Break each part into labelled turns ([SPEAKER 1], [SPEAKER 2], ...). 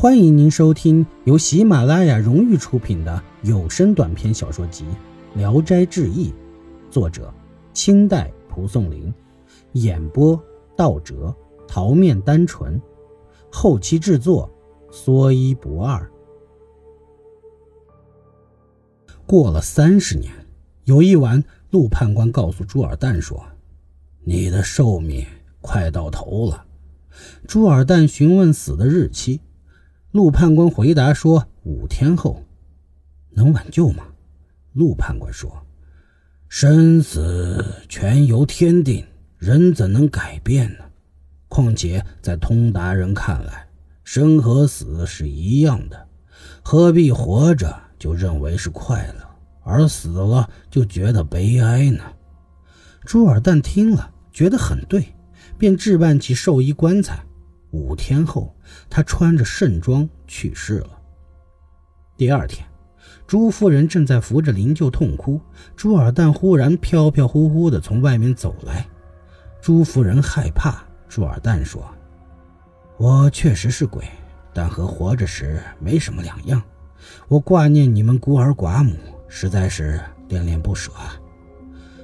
[SPEAKER 1] 欢迎您收听由喜马拉雅荣誉出品的有声短篇小说集《聊斋志异》，作者清代蒲松龄，演播道哲、桃面单纯，后期制作说一不二。过了三十年，有一晚，陆判官告诉朱尔旦说：“你的寿命快到头了。”朱尔旦询问死的日期。陆判官回答说：“五天后，能挽救吗？”陆判官说：“生死全由天定，人怎能改变呢？况且在通达人看来，生和死是一样的，何必活着就认为是快乐，而死了就觉得悲哀呢？”朱尔旦听了，觉得很对，便置办起寿衣棺材。五天后，他穿着盛装去世了。第二天，朱夫人正在扶着灵柩痛哭，朱尔旦忽然飘飘忽忽地从外面走来。朱夫人害怕，朱尔旦说：“我确实是鬼，但和活着时没什么两样。我挂念你们孤儿寡母，实在是恋恋不舍。”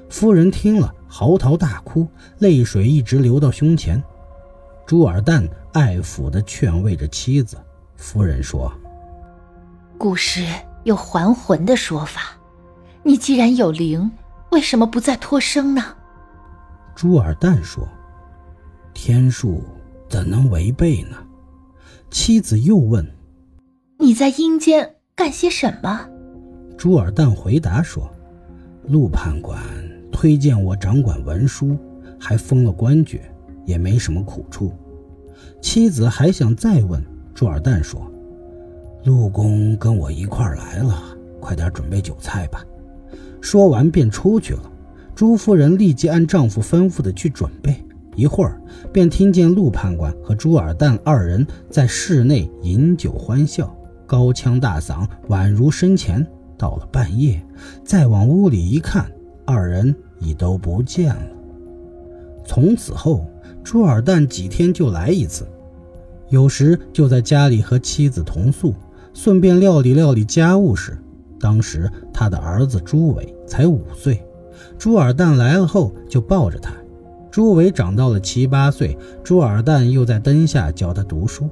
[SPEAKER 1] 夫人听了，嚎啕大哭，泪水一直流到胸前。朱尔旦爱抚地劝慰着妻子。夫人说：“
[SPEAKER 2] 古时有还魂的说法，你既然有灵，为什么不再托生呢？”
[SPEAKER 1] 朱尔旦说：“天数怎能违背呢？”妻子又问：“
[SPEAKER 2] 你在阴间干些什么？”
[SPEAKER 1] 朱尔旦回答说：“陆判官推荐我掌管文书，还封了官爵。”也没什么苦处，妻子还想再问，朱尔旦说：“陆公跟我一块来了，快点准备酒菜吧。”说完便出去了。朱夫人立即按丈夫吩咐的去准备，一会儿便听见陆判官和朱尔旦二人在室内饮酒欢笑，高腔大嗓，宛如生前。到了半夜，再往屋里一看，二人已都不见了。从此后。朱尔旦几天就来一次，有时就在家里和妻子同宿，顺便料理料理家务事。当时他的儿子朱伟才五岁，朱尔旦来了后就抱着他。朱伟长到了七八岁，朱尔旦又在灯下教他读书。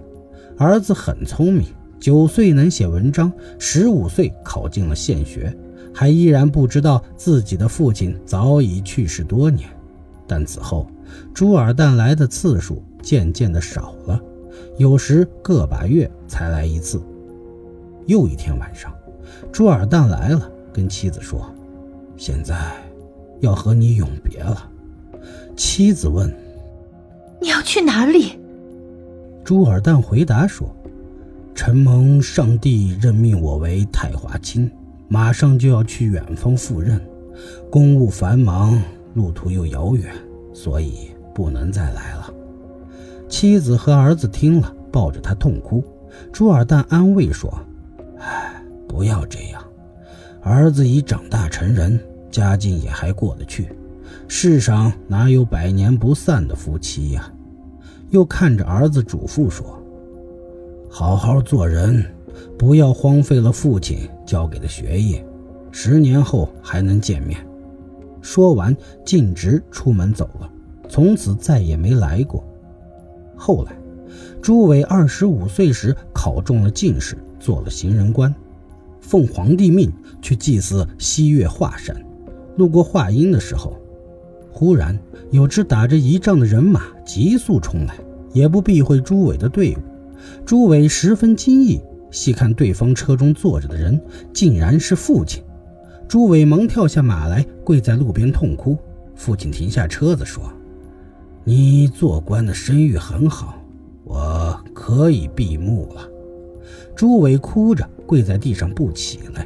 [SPEAKER 1] 儿子很聪明，九岁能写文章，十五岁考进了县学，还依然不知道自己的父亲早已去世多年。但此后，朱尔旦来的次数渐渐的少了，有时个把月才来一次。又一天晚上，朱尔旦来了，跟妻子说：“现在要和你永别了。”妻子问：“
[SPEAKER 2] 你要去哪里？”
[SPEAKER 1] 朱尔旦回答说：“承蒙上帝任命我为太华卿，马上就要去远方赴任，公务繁忙。”路途又遥远，所以不能再来了。妻子和儿子听了，抱着他痛哭。朱尔旦安慰说：“哎，不要这样，儿子已长大成人，家境也还过得去。世上哪有百年不散的夫妻呀？”又看着儿子嘱咐说：“好好做人，不要荒废了父亲教给的学业，十年后还能见面。”说完，径直出门走了，从此再也没来过。后来，朱伟二十五岁时考中了进士，做了行人官，奉皇帝命去祭祀西岳华山。路过华阴的时候，忽然有支打着仪仗的人马急速冲来，也不避讳朱伟的队伍。朱伟十分惊异，细看对方车中坐着的人，竟然是父亲。朱伟忙跳下马来，跪在路边痛哭。父亲停下车子说：“你做官的声誉很好，我可以闭目了。”朱伟哭着跪在地上不起来。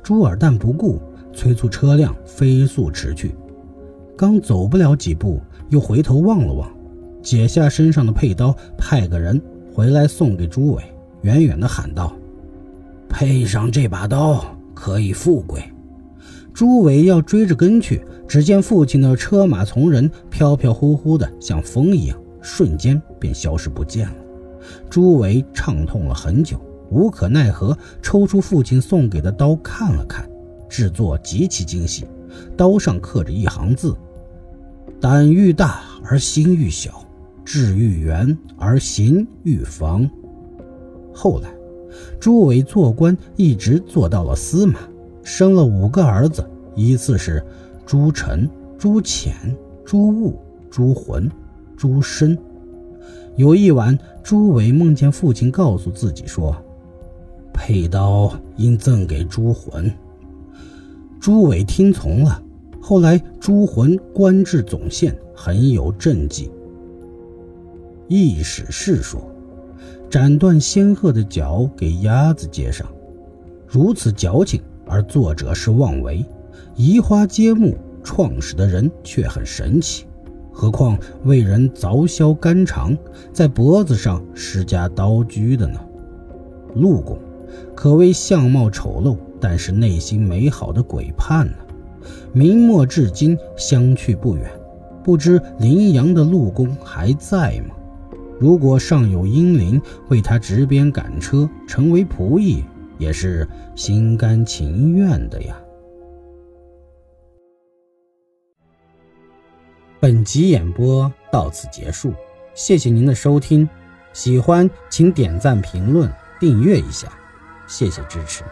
[SPEAKER 1] 朱尔旦不顾，催促车辆飞速驰去。刚走不了几步，又回头望了望，解下身上的佩刀，派个人回来送给朱伟，远远地喊道：“配上这把刀。”可以富贵。朱伟要追着跟去，只见父亲的车马从人飘飘忽忽的，像风一样，瞬间便消失不见了。朱伟畅痛了很久，无可奈何，抽出父亲送给的刀看了看，制作极其精细，刀上刻着一行字：“胆欲大而心欲小，志欲圆而行欲防。”后来，朱伟做官一直做到了司马，生了五个儿子，依次是朱晨、朱潜、朱悟、朱浑、朱深。有一晚，朱伟梦见父亲告诉自己说：“佩刀应赠给朱浑。”朱伟听从了。后来，朱浑官至总宪，很有政绩。易史是说。斩断仙鹤的脚给鸭子接上，如此矫情，而作者是妄为，移花接木，创始的人却很神奇。何况为人凿削肝肠，在脖子上施加刀具的呢？陆公可谓相貌丑陋，但是内心美好的鬼判呢？明末至今相去不远，不知林阳的陆公还在吗？如果尚有英灵为他执鞭赶车，成为仆役，也是心甘情愿的呀。本集演播到此结束，谢谢您的收听，喜欢请点赞、评论、订阅一下，谢谢支持。